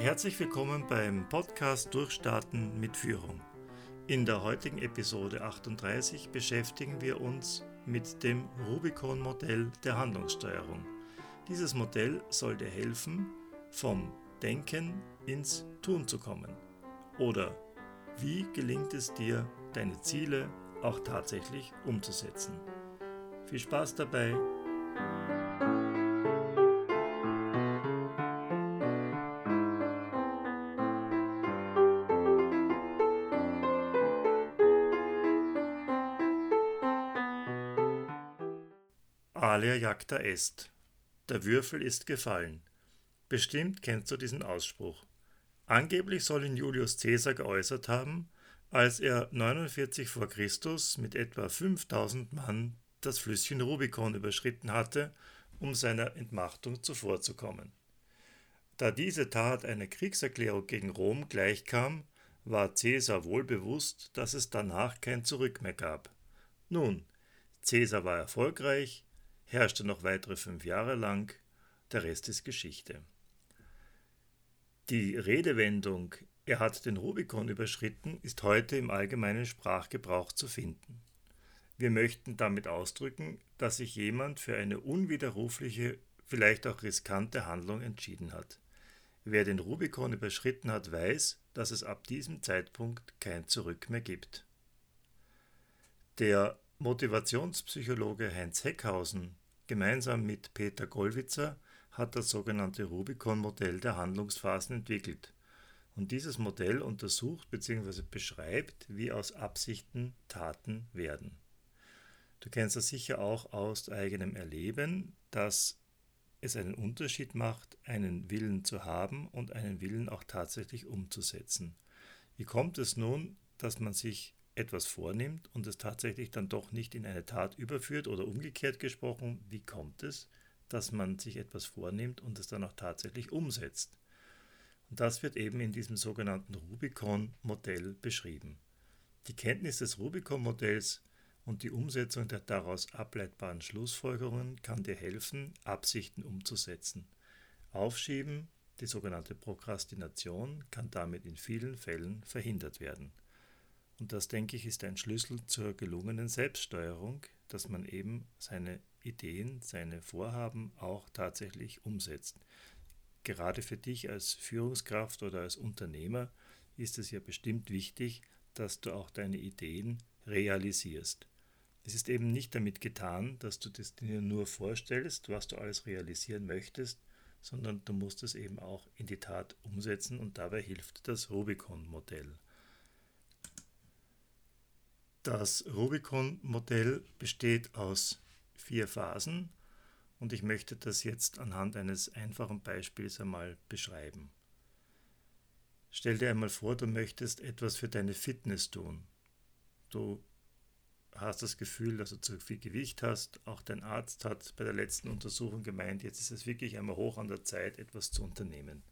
Herzlich willkommen beim Podcast Durchstarten mit Führung. In der heutigen Episode 38 beschäftigen wir uns mit dem Rubicon-Modell der Handlungssteuerung. Dieses Modell soll dir helfen, vom Denken ins Tun zu kommen. Oder wie gelingt es dir, deine Ziele auch tatsächlich umzusetzen? Viel Spaß dabei! Alia jacta est. Der Würfel ist gefallen. Bestimmt kennst du diesen Ausspruch. Angeblich soll ihn Julius Caesar geäußert haben, als er 49 vor Christus mit etwa 5000 Mann das Flüsschen Rubikon überschritten hatte, um seiner Entmachtung zuvorzukommen. Da diese Tat einer Kriegserklärung gegen Rom gleichkam, war Caesar wohl bewusst, dass es danach kein Zurück mehr gab. Nun, Caesar war erfolgreich, herrschte noch weitere fünf Jahre lang, der Rest ist Geschichte. Die Redewendung er hat den Rubikon überschritten ist heute im allgemeinen Sprachgebrauch zu finden. Wir möchten damit ausdrücken, dass sich jemand für eine unwiderrufliche, vielleicht auch riskante Handlung entschieden hat. Wer den Rubikon überschritten hat, weiß, dass es ab diesem Zeitpunkt kein Zurück mehr gibt. Der Motivationspsychologe Heinz Heckhausen gemeinsam mit Peter Gollwitzer hat das sogenannte Rubicon-Modell der Handlungsphasen entwickelt. Und dieses Modell untersucht bzw. beschreibt, wie aus Absichten Taten werden. Du kennst das sicher auch aus eigenem Erleben, dass es einen Unterschied macht, einen Willen zu haben und einen Willen auch tatsächlich umzusetzen. Wie kommt es nun, dass man sich etwas vornimmt und es tatsächlich dann doch nicht in eine Tat überführt oder umgekehrt gesprochen, wie kommt es, dass man sich etwas vornimmt und es dann auch tatsächlich umsetzt? Und das wird eben in diesem sogenannten Rubicon-Modell beschrieben. Die Kenntnis des Rubicon-Modells und die Umsetzung der daraus ableitbaren Schlussfolgerungen kann dir helfen, Absichten umzusetzen. Aufschieben, die sogenannte Prokrastination, kann damit in vielen Fällen verhindert werden. Und das, denke ich, ist ein Schlüssel zur gelungenen Selbststeuerung, dass man eben seine Ideen, seine Vorhaben auch tatsächlich umsetzt. Gerade für dich als Führungskraft oder als Unternehmer ist es ja bestimmt wichtig, dass du auch deine Ideen realisierst. Es ist eben nicht damit getan, dass du das dir nur vorstellst, was du alles realisieren möchtest, sondern du musst es eben auch in die Tat umsetzen und dabei hilft das Rubicon-Modell. Das Rubicon-Modell besteht aus vier Phasen und ich möchte das jetzt anhand eines einfachen Beispiels einmal beschreiben. Stell dir einmal vor, du möchtest etwas für deine Fitness tun. Du hast das Gefühl, dass du zu viel Gewicht hast. Auch dein Arzt hat bei der letzten Untersuchung gemeint, jetzt ist es wirklich einmal hoch an der Zeit, etwas zu unternehmen.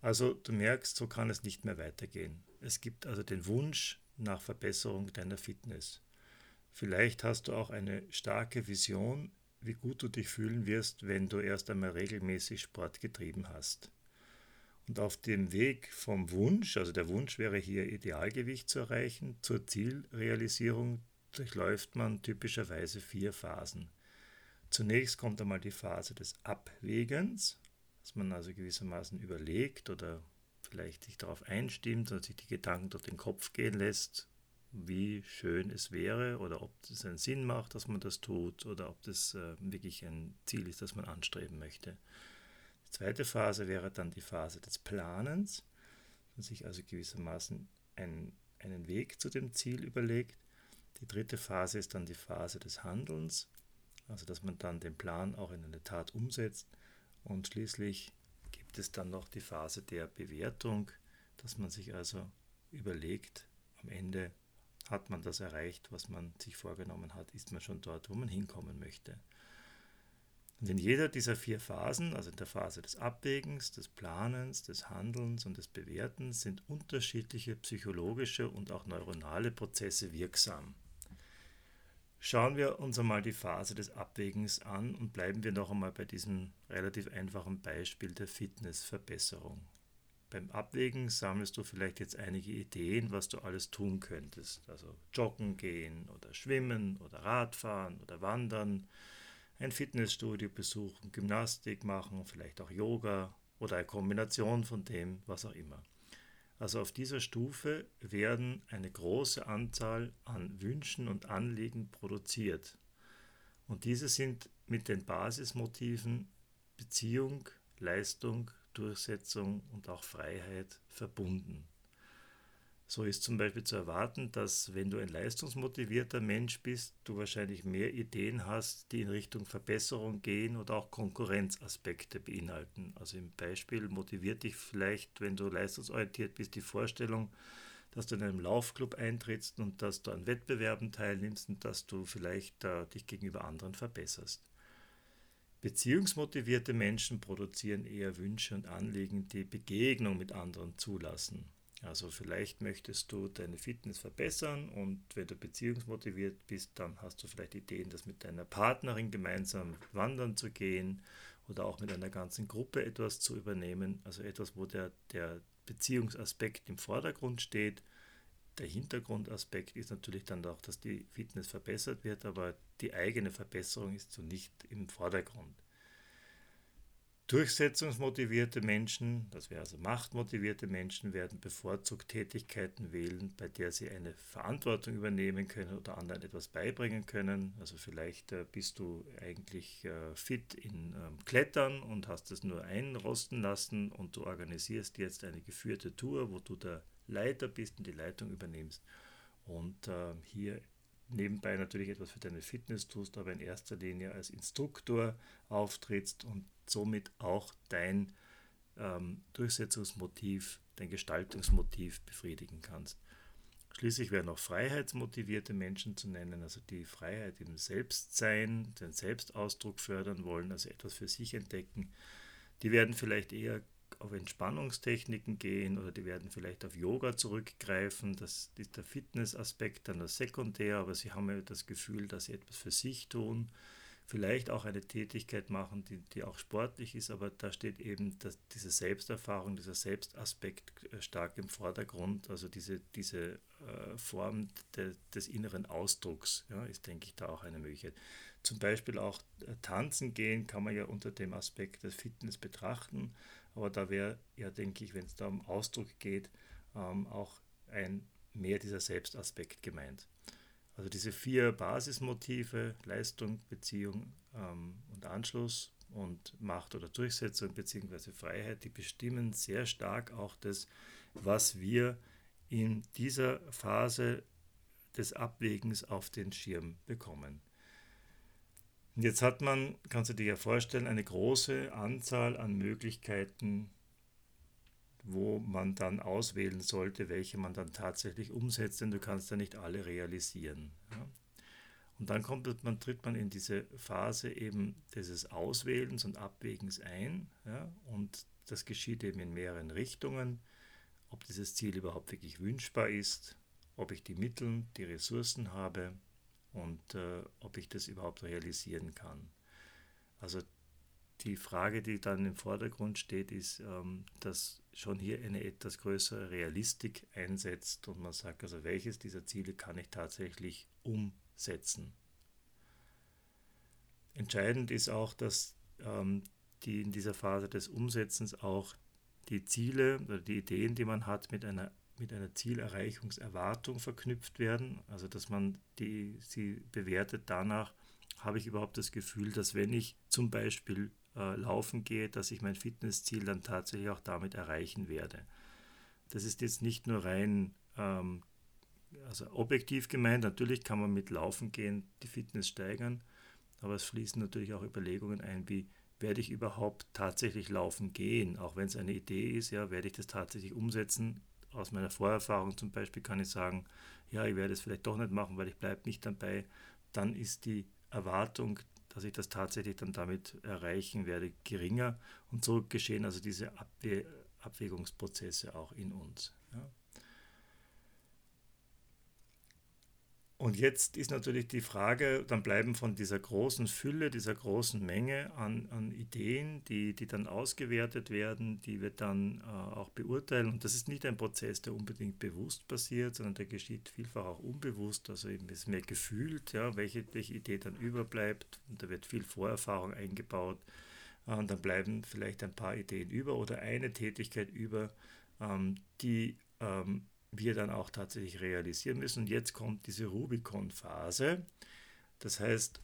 Also du merkst, so kann es nicht mehr weitergehen. Es gibt also den Wunsch, nach Verbesserung deiner Fitness. Vielleicht hast du auch eine starke Vision, wie gut du dich fühlen wirst, wenn du erst einmal regelmäßig Sport getrieben hast. Und auf dem Weg vom Wunsch, also der Wunsch wäre hier Idealgewicht zu erreichen, zur Zielrealisierung durchläuft man typischerweise vier Phasen. Zunächst kommt einmal die Phase des Abwägens, dass man also gewissermaßen überlegt oder vielleicht sich darauf einstimmt und sich die Gedanken durch den Kopf gehen lässt, wie schön es wäre oder ob es einen Sinn macht, dass man das tut oder ob das äh, wirklich ein Ziel ist, das man anstreben möchte. Die zweite Phase wäre dann die Phase des Planens, man sich also gewissermaßen einen, einen Weg zu dem Ziel überlegt. Die dritte Phase ist dann die Phase des Handelns, also dass man dann den Plan auch in eine Tat umsetzt. Und schließlich gibt es dann noch die Phase der Bewertung, dass man sich also überlegt, am Ende hat man das erreicht, was man sich vorgenommen hat, ist man schon dort, wo man hinkommen möchte. Und in jeder dieser vier Phasen, also in der Phase des Abwägens, des Planens, des Handelns und des Bewertens, sind unterschiedliche psychologische und auch neuronale Prozesse wirksam. Schauen wir uns einmal die Phase des Abwägens an und bleiben wir noch einmal bei diesem relativ einfachen Beispiel der Fitnessverbesserung. beim Abwägen sammelst du vielleicht jetzt einige Ideen, was du alles tun könntest. Also joggen gehen oder schwimmen oder Radfahren oder wandern, ein Fitnessstudio besuchen, Gymnastik machen, vielleicht auch Yoga oder eine Kombination von dem, was auch immer. Also auf dieser Stufe werden eine große Anzahl an Wünschen und Anliegen produziert. Und diese sind mit den Basismotiven Beziehung, Leistung, Durchsetzung und auch Freiheit verbunden. So ist zum Beispiel zu erwarten, dass wenn du ein leistungsmotivierter Mensch bist, du wahrscheinlich mehr Ideen hast, die in Richtung Verbesserung gehen oder auch Konkurrenzaspekte beinhalten. Also im Beispiel motiviert dich vielleicht, wenn du leistungsorientiert bist, die Vorstellung, dass du in einem Laufclub eintrittst und dass du an Wettbewerben teilnimmst und dass du vielleicht äh, dich gegenüber anderen verbesserst. Beziehungsmotivierte Menschen produzieren eher Wünsche und Anliegen, die Begegnung mit anderen zulassen. Also vielleicht möchtest du deine Fitness verbessern und wenn du beziehungsmotiviert bist, dann hast du vielleicht Ideen, das mit deiner Partnerin gemeinsam wandern zu gehen oder auch mit einer ganzen Gruppe etwas zu übernehmen. Also etwas, wo der, der Beziehungsaspekt im Vordergrund steht. Der Hintergrundaspekt ist natürlich dann auch, dass die Fitness verbessert wird, aber die eigene Verbesserung ist so nicht im Vordergrund. Durchsetzungsmotivierte Menschen, das wäre also machtmotivierte Menschen, werden bevorzugt Tätigkeiten wählen, bei der sie eine Verantwortung übernehmen können oder anderen etwas beibringen können. Also vielleicht äh, bist du eigentlich äh, fit in ähm, Klettern und hast es nur einrosten lassen und du organisierst jetzt eine geführte Tour, wo du der Leiter bist und die Leitung übernimmst. Und äh, hier nebenbei natürlich etwas für deine Fitness tust, aber in erster Linie als Instruktor auftrittst und somit auch dein ähm, Durchsetzungsmotiv, dein Gestaltungsmotiv befriedigen kannst. Schließlich wären auch freiheitsmotivierte Menschen zu nennen, also die Freiheit im Selbstsein, den Selbstausdruck fördern wollen, also etwas für sich entdecken. Die werden vielleicht eher auf Entspannungstechniken gehen oder die werden vielleicht auf Yoga zurückgreifen. Das ist der Fitnessaspekt dann das Sekundär, aber sie haben ja das Gefühl, dass sie etwas für sich tun vielleicht auch eine Tätigkeit machen, die, die auch sportlich ist, aber da steht eben dass diese Selbsterfahrung, dieser Selbstaspekt äh, stark im Vordergrund, also diese, diese äh, Form de, des inneren Ausdrucks, ja, ist, denke ich, da auch eine Möglichkeit. Zum Beispiel auch äh, tanzen gehen kann man ja unter dem Aspekt des Fitness betrachten, aber da wäre ja, denke ich, wenn es da um Ausdruck geht, ähm, auch ein mehr dieser Selbstaspekt gemeint. Also diese vier Basismotive, Leistung, Beziehung ähm, und Anschluss und Macht oder Durchsetzung bzw. Freiheit, die bestimmen sehr stark auch das, was wir in dieser Phase des Abwägens auf den Schirm bekommen. Jetzt hat man, kannst du dir ja vorstellen, eine große Anzahl an Möglichkeiten, wo man dann auswählen sollte, welche man dann tatsächlich umsetzt, denn du kannst ja nicht alle realisieren. Ja. Und dann kommt man, tritt man in diese Phase eben dieses Auswählens und Abwägens ein. Ja, und das geschieht eben in mehreren Richtungen, ob dieses Ziel überhaupt wirklich wünschbar ist, ob ich die Mittel, die Ressourcen habe und äh, ob ich das überhaupt realisieren kann. Also die Frage, die dann im Vordergrund steht, ist, ähm, dass schon hier eine etwas größere Realistik einsetzt und man sagt, also welches dieser Ziele kann ich tatsächlich umsetzen. Entscheidend ist auch, dass ähm, die in dieser Phase des Umsetzens auch die Ziele oder die Ideen, die man hat, mit einer, mit einer Zielerreichungserwartung verknüpft werden. Also dass man die, sie bewertet danach, habe ich überhaupt das Gefühl, dass wenn ich zum Beispiel äh, laufen gehe, dass ich mein Fitnessziel dann tatsächlich auch damit erreichen werde. Das ist jetzt nicht nur rein ähm, also objektiv gemeint, natürlich kann man mit Laufen gehen die Fitness steigern, aber es fließen natürlich auch Überlegungen ein, wie werde ich überhaupt tatsächlich laufen gehen, auch wenn es eine Idee ist, ja, werde ich das tatsächlich umsetzen. Aus meiner Vorerfahrung zum Beispiel kann ich sagen, ja, ich werde es vielleicht doch nicht machen, weil ich bleibe nicht dabei. Dann ist die Erwartung dass ich das tatsächlich dann damit erreichen werde, geringer. Und so geschehen also diese Abwägungsprozesse auch in uns. Ja. Und jetzt ist natürlich die Frage, dann bleiben von dieser großen Fülle, dieser großen Menge an, an Ideen, die, die dann ausgewertet werden, die wir dann äh, auch beurteilen. Und das ist nicht ein Prozess, der unbedingt bewusst passiert, sondern der geschieht vielfach auch unbewusst. Also eben ist mehr gefühlt, ja, welche, welche Idee dann überbleibt. Und da wird viel Vorerfahrung eingebaut. Äh, und dann bleiben vielleicht ein paar Ideen über oder eine Tätigkeit über, ähm, die ähm, wir dann auch tatsächlich realisieren müssen. Und jetzt kommt diese Rubicon-Phase. Das heißt,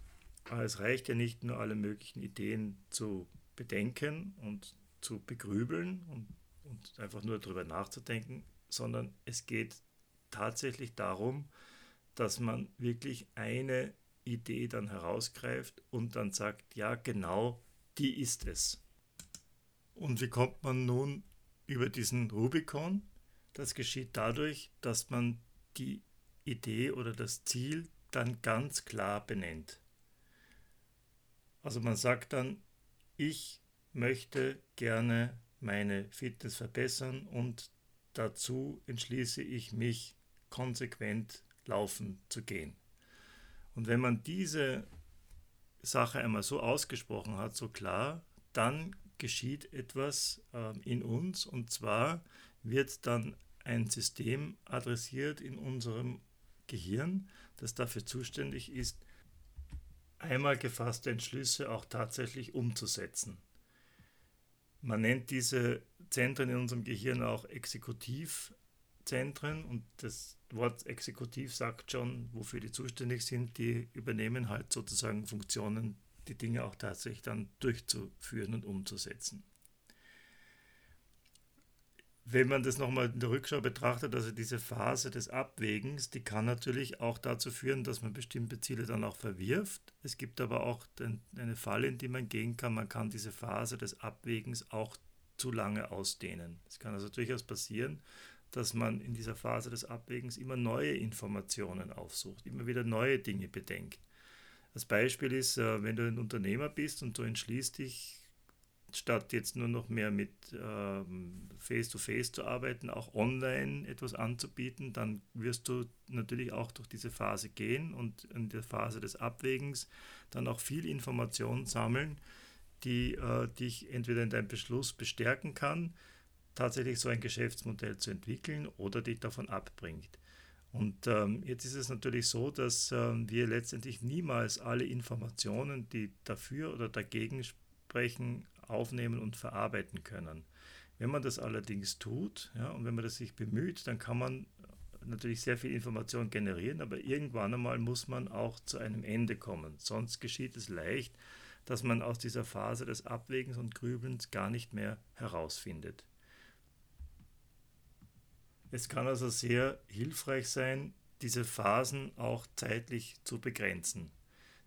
es reicht ja nicht nur alle möglichen Ideen zu bedenken und zu begrübeln und, und einfach nur darüber nachzudenken, sondern es geht tatsächlich darum, dass man wirklich eine Idee dann herausgreift und dann sagt, ja genau, die ist es. Und wie kommt man nun über diesen Rubicon? Das geschieht dadurch, dass man die Idee oder das Ziel dann ganz klar benennt. Also man sagt dann, ich möchte gerne meine Fitness verbessern und dazu entschließe ich mich konsequent laufen zu gehen. Und wenn man diese Sache einmal so ausgesprochen hat, so klar, dann geschieht etwas äh, in uns und zwar wird dann ein System adressiert in unserem Gehirn, das dafür zuständig ist, einmal gefasste Entschlüsse auch tatsächlich umzusetzen. Man nennt diese Zentren in unserem Gehirn auch Exekutivzentren und das Wort Exekutiv sagt schon, wofür die zuständig sind. Die übernehmen halt sozusagen Funktionen, die Dinge auch tatsächlich dann durchzuführen und umzusetzen wenn man das nochmal in der Rückschau betrachtet, also diese Phase des Abwägens, die kann natürlich auch dazu führen, dass man bestimmte Ziele dann auch verwirft. Es gibt aber auch eine Falle, in die man gehen kann. Man kann diese Phase des Abwägens auch zu lange ausdehnen. Es kann also durchaus passieren, dass man in dieser Phase des Abwägens immer neue Informationen aufsucht, immer wieder neue Dinge bedenkt. Das Beispiel ist, äh, wenn du ein Unternehmer bist und du entschließt dich, statt jetzt nur noch mehr mit ähm, Face-to-Face -face zu arbeiten, auch online etwas anzubieten, dann wirst du natürlich auch durch diese Phase gehen und in der Phase des Abwägens dann auch viel Information sammeln, die äh, dich entweder in deinem Beschluss bestärken kann, tatsächlich so ein Geschäftsmodell zu entwickeln oder dich davon abbringt. Und ähm, jetzt ist es natürlich so, dass ähm, wir letztendlich niemals alle Informationen, die dafür oder dagegen sprechen, aufnehmen und verarbeiten können. Wenn man das allerdings tut ja, und wenn man das sich bemüht, dann kann man natürlich sehr viel Information generieren, aber irgendwann einmal muss man auch zu einem Ende kommen. Sonst geschieht es leicht, dass man aus dieser Phase des Abwägens und Grübelns gar nicht mehr herausfindet. Es kann also sehr hilfreich sein, diese Phasen auch zeitlich zu begrenzen.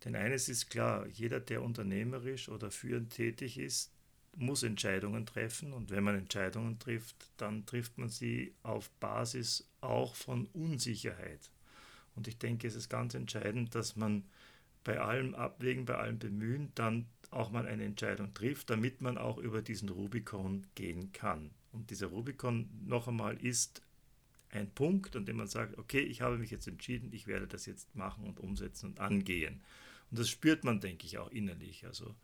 Denn eines ist klar, jeder, der unternehmerisch oder führend tätig ist, muss Entscheidungen treffen und wenn man Entscheidungen trifft, dann trifft man sie auf Basis auch von Unsicherheit. Und ich denke, es ist ganz entscheidend, dass man bei allem Abwägen, bei allem Bemühen dann auch mal eine Entscheidung trifft, damit man auch über diesen Rubikon gehen kann. Und dieser Rubikon noch einmal ist ein Punkt, an dem man sagt, okay, ich habe mich jetzt entschieden, ich werde das jetzt machen und umsetzen und angehen. Und das spürt man, denke ich, auch innerlich. Also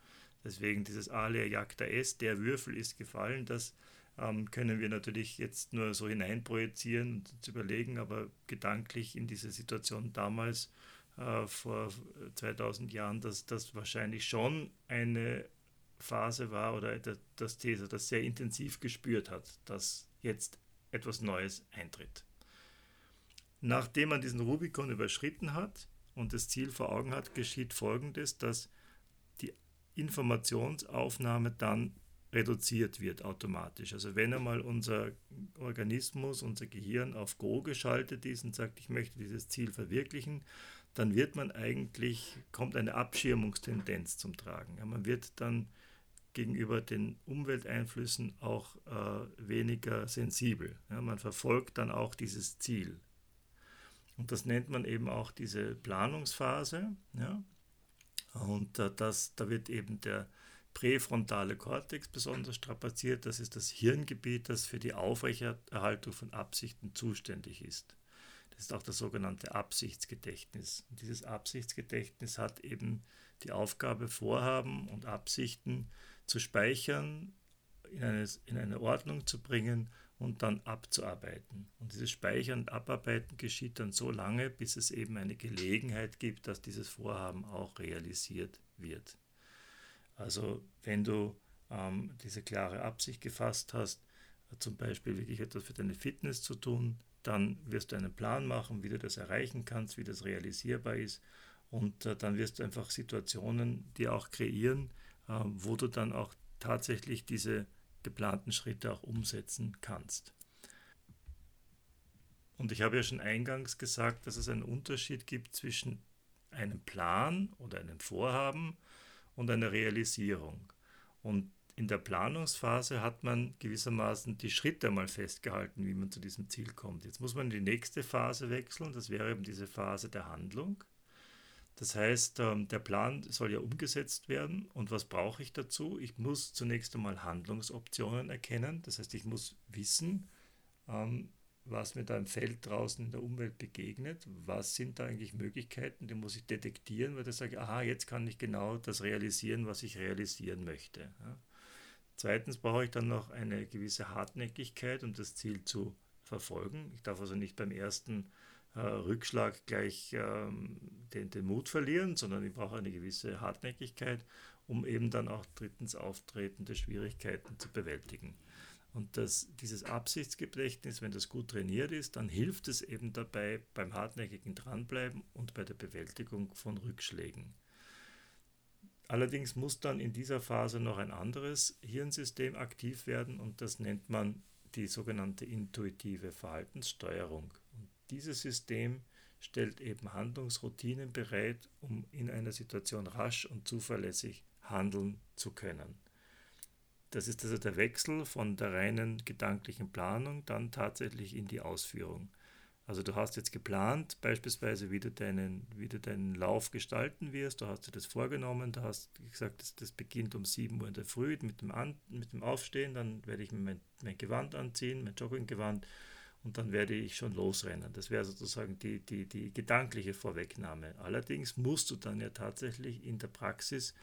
Deswegen dieses Alea Jagda S, der Würfel ist gefallen, das ähm, können wir natürlich jetzt nur so hineinprojizieren und uns überlegen, aber gedanklich in diese Situation damals äh, vor 2000 Jahren, dass das wahrscheinlich schon eine Phase war oder das These, das sehr intensiv gespürt hat, dass jetzt etwas Neues eintritt. Nachdem man diesen Rubikon überschritten hat und das Ziel vor Augen hat, geschieht Folgendes, dass Informationsaufnahme dann reduziert wird automatisch. Also wenn einmal unser Organismus, unser Gehirn auf Go geschaltet ist und sagt, ich möchte dieses Ziel verwirklichen, dann wird man eigentlich, kommt eine Abschirmungstendenz zum Tragen. Ja, man wird dann gegenüber den Umwelteinflüssen auch äh, weniger sensibel. Ja, man verfolgt dann auch dieses Ziel. Und das nennt man eben auch diese Planungsphase. Ja, und äh, das, da wird eben der präfrontale Kortex besonders strapaziert. Das ist das Hirngebiet, das für die Aufrechterhaltung von Absichten zuständig ist. Das ist auch das sogenannte Absichtsgedächtnis. Und dieses Absichtsgedächtnis hat eben die Aufgabe, Vorhaben und Absichten zu speichern, in eine, in eine Ordnung zu bringen und dann abzuarbeiten. Und dieses Speichern und Abarbeiten geschieht dann so lange, bis es eben eine Gelegenheit gibt, dass dieses Vorhaben auch realisiert wird. Also wenn du ähm, diese klare Absicht gefasst hast, zum Beispiel wirklich etwas für deine Fitness zu tun, dann wirst du einen Plan machen, wie du das erreichen kannst, wie das realisierbar ist. Und äh, dann wirst du einfach Situationen dir auch kreieren, äh, wo du dann auch tatsächlich diese geplanten Schritte auch umsetzen kannst. Und ich habe ja schon eingangs gesagt, dass es einen Unterschied gibt zwischen einem Plan oder einem Vorhaben und einer Realisierung. Und in der Planungsphase hat man gewissermaßen die Schritte mal festgehalten, wie man zu diesem Ziel kommt. Jetzt muss man in die nächste Phase wechseln, das wäre eben diese Phase der Handlung. Das heißt, ähm, der Plan soll ja umgesetzt werden. Und was brauche ich dazu? Ich muss zunächst einmal Handlungsoptionen erkennen. Das heißt, ich muss wissen, ähm, was mir da im Feld draußen in der Umwelt begegnet. Was sind da eigentlich Möglichkeiten? Die muss ich detektieren, weil ich sage, aha, jetzt kann ich genau das realisieren, was ich realisieren möchte. Zweitens brauche ich dann noch eine gewisse Hartnäckigkeit, um das Ziel zu verfolgen. Ich darf also nicht beim ersten Rückschlag gleich ähm, den, den Mut verlieren, sondern ich brauche eine gewisse Hartnäckigkeit, um eben dann auch drittens auftretende Schwierigkeiten zu bewältigen. Und das, dieses Absichtsgedächtnis, wenn das gut trainiert ist, dann hilft es eben dabei beim hartnäckigen Dranbleiben und bei der Bewältigung von Rückschlägen. Allerdings muss dann in dieser Phase noch ein anderes Hirnsystem aktiv werden und das nennt man die sogenannte intuitive Verhaltenssteuerung. Dieses System stellt eben Handlungsroutinen bereit, um in einer Situation rasch und zuverlässig handeln zu können. Das ist also der Wechsel von der reinen gedanklichen Planung dann tatsächlich in die Ausführung. Also du hast jetzt geplant, beispielsweise, wie du deinen, wie du deinen Lauf gestalten wirst, du hast dir das vorgenommen, du hast gesagt, das, das beginnt um 7 Uhr in der Früh mit dem, An, mit dem Aufstehen, dann werde ich mir mein, mein Gewand anziehen, mein Jogginggewand und dann werde ich schon losrennen. Das wäre sozusagen die, die, die gedankliche Vorwegnahme. Allerdings musst du dann ja tatsächlich in der Praxis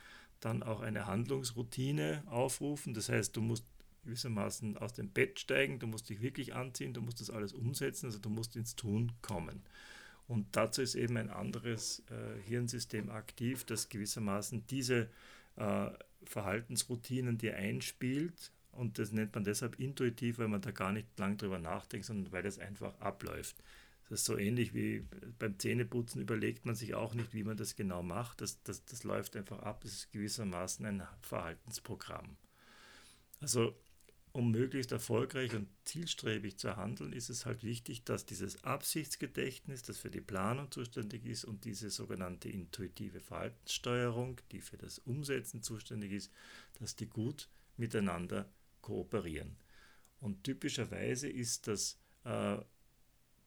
dann auch eine Handlungsroutine aufrufen. Das heißt, du musst gewissermaßen aus dem Bett steigen, du musst dich wirklich anziehen, du musst das alles umsetzen, also du musst ins Tun kommen. Und dazu ist eben ein anderes äh, Hirnsystem aktiv, das gewissermaßen diese äh, Verhaltensroutinen dir einspielt. Und das nennt man deshalb intuitiv, weil man da gar nicht lang drüber nachdenkt, sondern weil das einfach abläuft. Das ist so ähnlich wie beim Zähneputzen überlegt man sich auch nicht, wie man das genau macht. Das, das, das läuft einfach ab. Das ist gewissermaßen ein Verhaltensprogramm. Also um möglichst erfolgreich und zielstrebig zu handeln, ist es halt wichtig, dass dieses Absichtsgedächtnis, das für die Planung zuständig ist, und diese sogenannte intuitive Verhaltenssteuerung, die für das Umsetzen zuständig ist, dass die gut miteinander kooperieren. Und typischerweise ist das äh,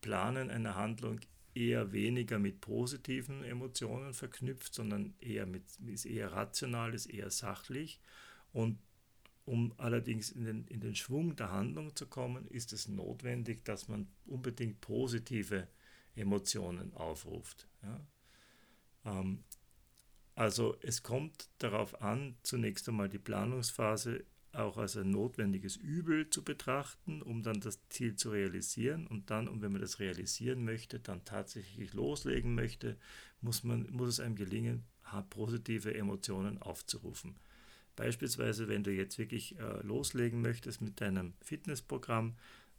Planen einer Handlung eher weniger mit positiven Emotionen verknüpft, sondern eher mit, ist eher rational, ist eher sachlich. Und um allerdings in den, in den Schwung der Handlung zu kommen, ist es notwendig, dass man unbedingt positive Emotionen aufruft. Ja? Ähm, also es kommt darauf an, zunächst einmal die Planungsphase auch als ein notwendiges Übel zu betrachten, um dann das Ziel zu realisieren. Und dann, und wenn man das realisieren möchte, dann tatsächlich loslegen möchte, muss, man, muss es einem gelingen, positive Emotionen aufzurufen. Beispielsweise, wenn du jetzt wirklich äh, loslegen möchtest mit deinem Fitnessprogramm,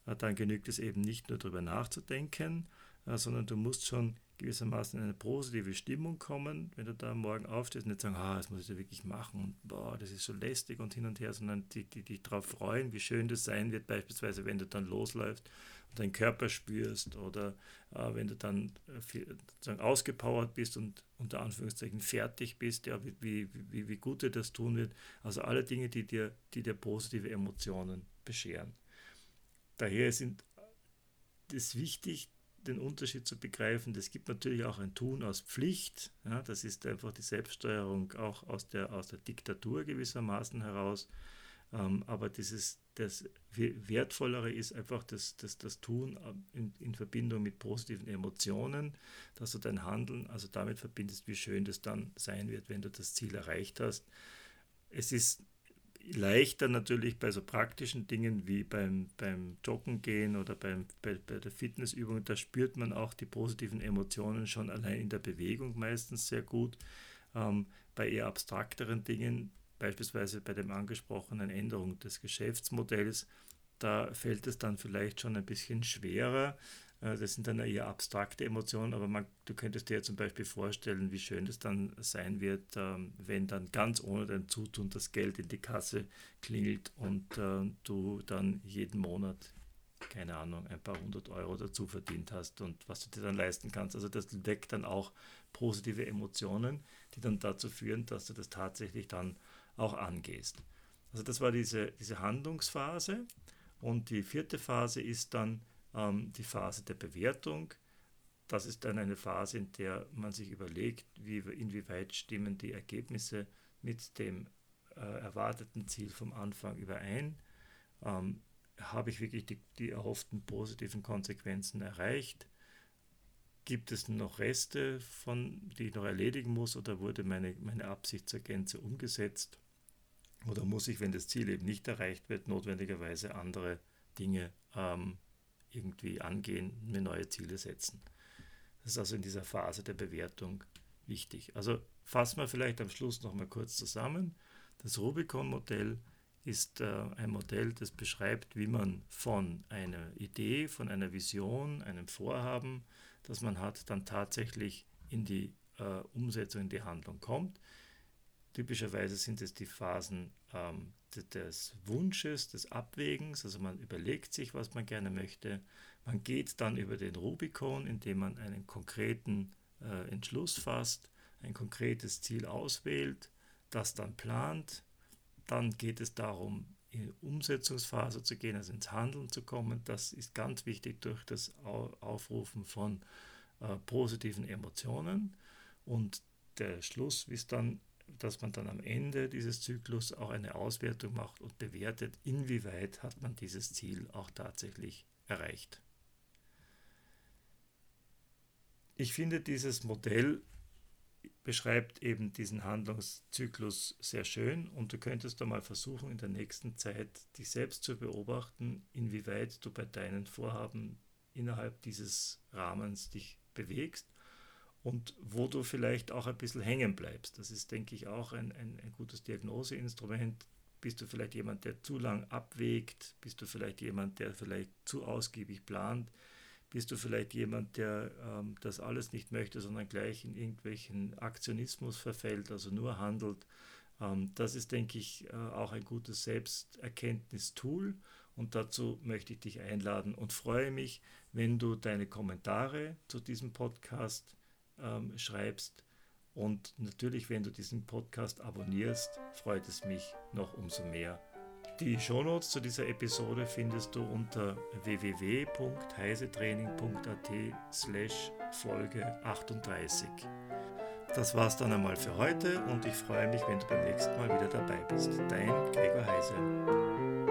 äh, dann genügt es eben nicht nur darüber nachzudenken, äh, sondern du musst schon gewissermaßen in eine positive Stimmung kommen, wenn du da morgen aufstehst und nicht sagen, ah, das muss ich ja wirklich machen und boah, das ist so lästig und hin und her, sondern dich die, die darauf freuen, wie schön das sein wird, beispielsweise wenn du dann losläufst und deinen Körper spürst oder äh, wenn du dann äh, ausgepowert bist und unter Anführungszeichen fertig bist, ja, wie, wie, wie, wie gut dir das tun wird. Also alle Dinge, die dir, die dir positive Emotionen bescheren. Daher sind es wichtig, den Unterschied zu begreifen. Es gibt natürlich auch ein Tun aus Pflicht. Ja, das ist einfach die Selbststeuerung auch aus der, aus der Diktatur gewissermaßen heraus. Ähm, aber dieses, das Wertvollere ist einfach das, das, das Tun äh, in, in Verbindung mit positiven Emotionen, dass du dein Handeln also damit verbindest, wie schön das dann sein wird, wenn du das Ziel erreicht hast. Es ist leichter natürlich bei so praktischen Dingen wie beim, beim Joggen gehen oder beim, bei, bei der Fitnessübung, da spürt man auch die positiven Emotionen schon allein in der Bewegung meistens sehr gut. Ähm, bei eher abstrakteren Dingen, beispielsweise bei dem angesprochenen Änderung des Geschäftsmodells, da fällt es dann vielleicht schon ein bisschen schwerer, das sind dann eher abstrakte Emotionen, aber man, du könntest dir zum Beispiel vorstellen, wie schön es dann sein wird, ähm, wenn dann ganz ohne dein Zutun das Geld in die Kasse klingelt und äh, du dann jeden Monat, keine Ahnung, ein paar hundert Euro dazu verdient hast und was du dir dann leisten kannst. Also das weckt dann auch positive Emotionen, die dann dazu führen, dass du das tatsächlich dann auch angehst. Also das war diese, diese Handlungsphase. Und die vierte Phase ist dann, ähm, die Phase der Bewertung. Das ist dann eine Phase, in der man sich überlegt, wie, inwieweit stimmen die Ergebnisse mit dem äh, erwarteten Ziel vom Anfang überein. Ähm, habe ich wirklich die, die erhofften positiven Konsequenzen erreicht? Gibt es noch Reste, von, die ich noch erledigen muss oder wurde meine, meine Absicht zur Gänze umgesetzt? Oder muss ich, wenn das Ziel eben nicht erreicht wird, notwendigerweise andere Dinge ähm, irgendwie angehen, mir neue Ziele setzen. Das ist also in dieser Phase der Bewertung wichtig. Also fassen wir vielleicht am Schluss nochmal kurz zusammen. Das Rubicon-Modell ist äh, ein Modell, das beschreibt, wie man von einer Idee, von einer Vision, einem Vorhaben, das man hat, dann tatsächlich in die äh, Umsetzung, in die Handlung kommt. Typischerweise sind es die Phasen ähm, des Wunsches, des Abwägens, also man überlegt sich, was man gerne möchte. Man geht dann über den Rubikon, indem man einen konkreten äh, Entschluss fasst, ein konkretes Ziel auswählt, das dann plant. Dann geht es darum, in die Umsetzungsphase zu gehen, also ins Handeln zu kommen. Das ist ganz wichtig durch das Aufrufen von äh, positiven Emotionen. Und der Schluss ist dann dass man dann am Ende dieses Zyklus auch eine Auswertung macht und bewertet, inwieweit hat man dieses Ziel auch tatsächlich erreicht. Ich finde, dieses Modell beschreibt eben diesen Handlungszyklus sehr schön und du könntest da mal versuchen, in der nächsten Zeit dich selbst zu beobachten, inwieweit du bei deinen Vorhaben innerhalb dieses Rahmens dich bewegst und wo du vielleicht auch ein bisschen hängen bleibst. Das ist, denke ich, auch ein, ein, ein gutes Diagnoseinstrument. Bist du vielleicht jemand, der zu lang abwägt? Bist du vielleicht jemand, der vielleicht zu ausgiebig plant? Bist du vielleicht jemand, der ähm, das alles nicht möchte, sondern gleich in irgendwelchen Aktionismus verfällt, also nur handelt? Ähm, das ist, denke ich, äh, auch ein gutes Selbsterkenntnistool und dazu möchte ich dich einladen und freue mich, wenn du deine Kommentare zu diesem Podcast ähm, schreibst. Und natürlich, wenn du diesen Podcast abonnierst, freut es mich noch umso mehr. Die Shownotes zu dieser Episode findest du unter www.heisetraining.at slash Folge 38. Das war's dann einmal für heute und ich freue mich, wenn du beim nächsten Mal wieder dabei bist. Dein Gregor Heise.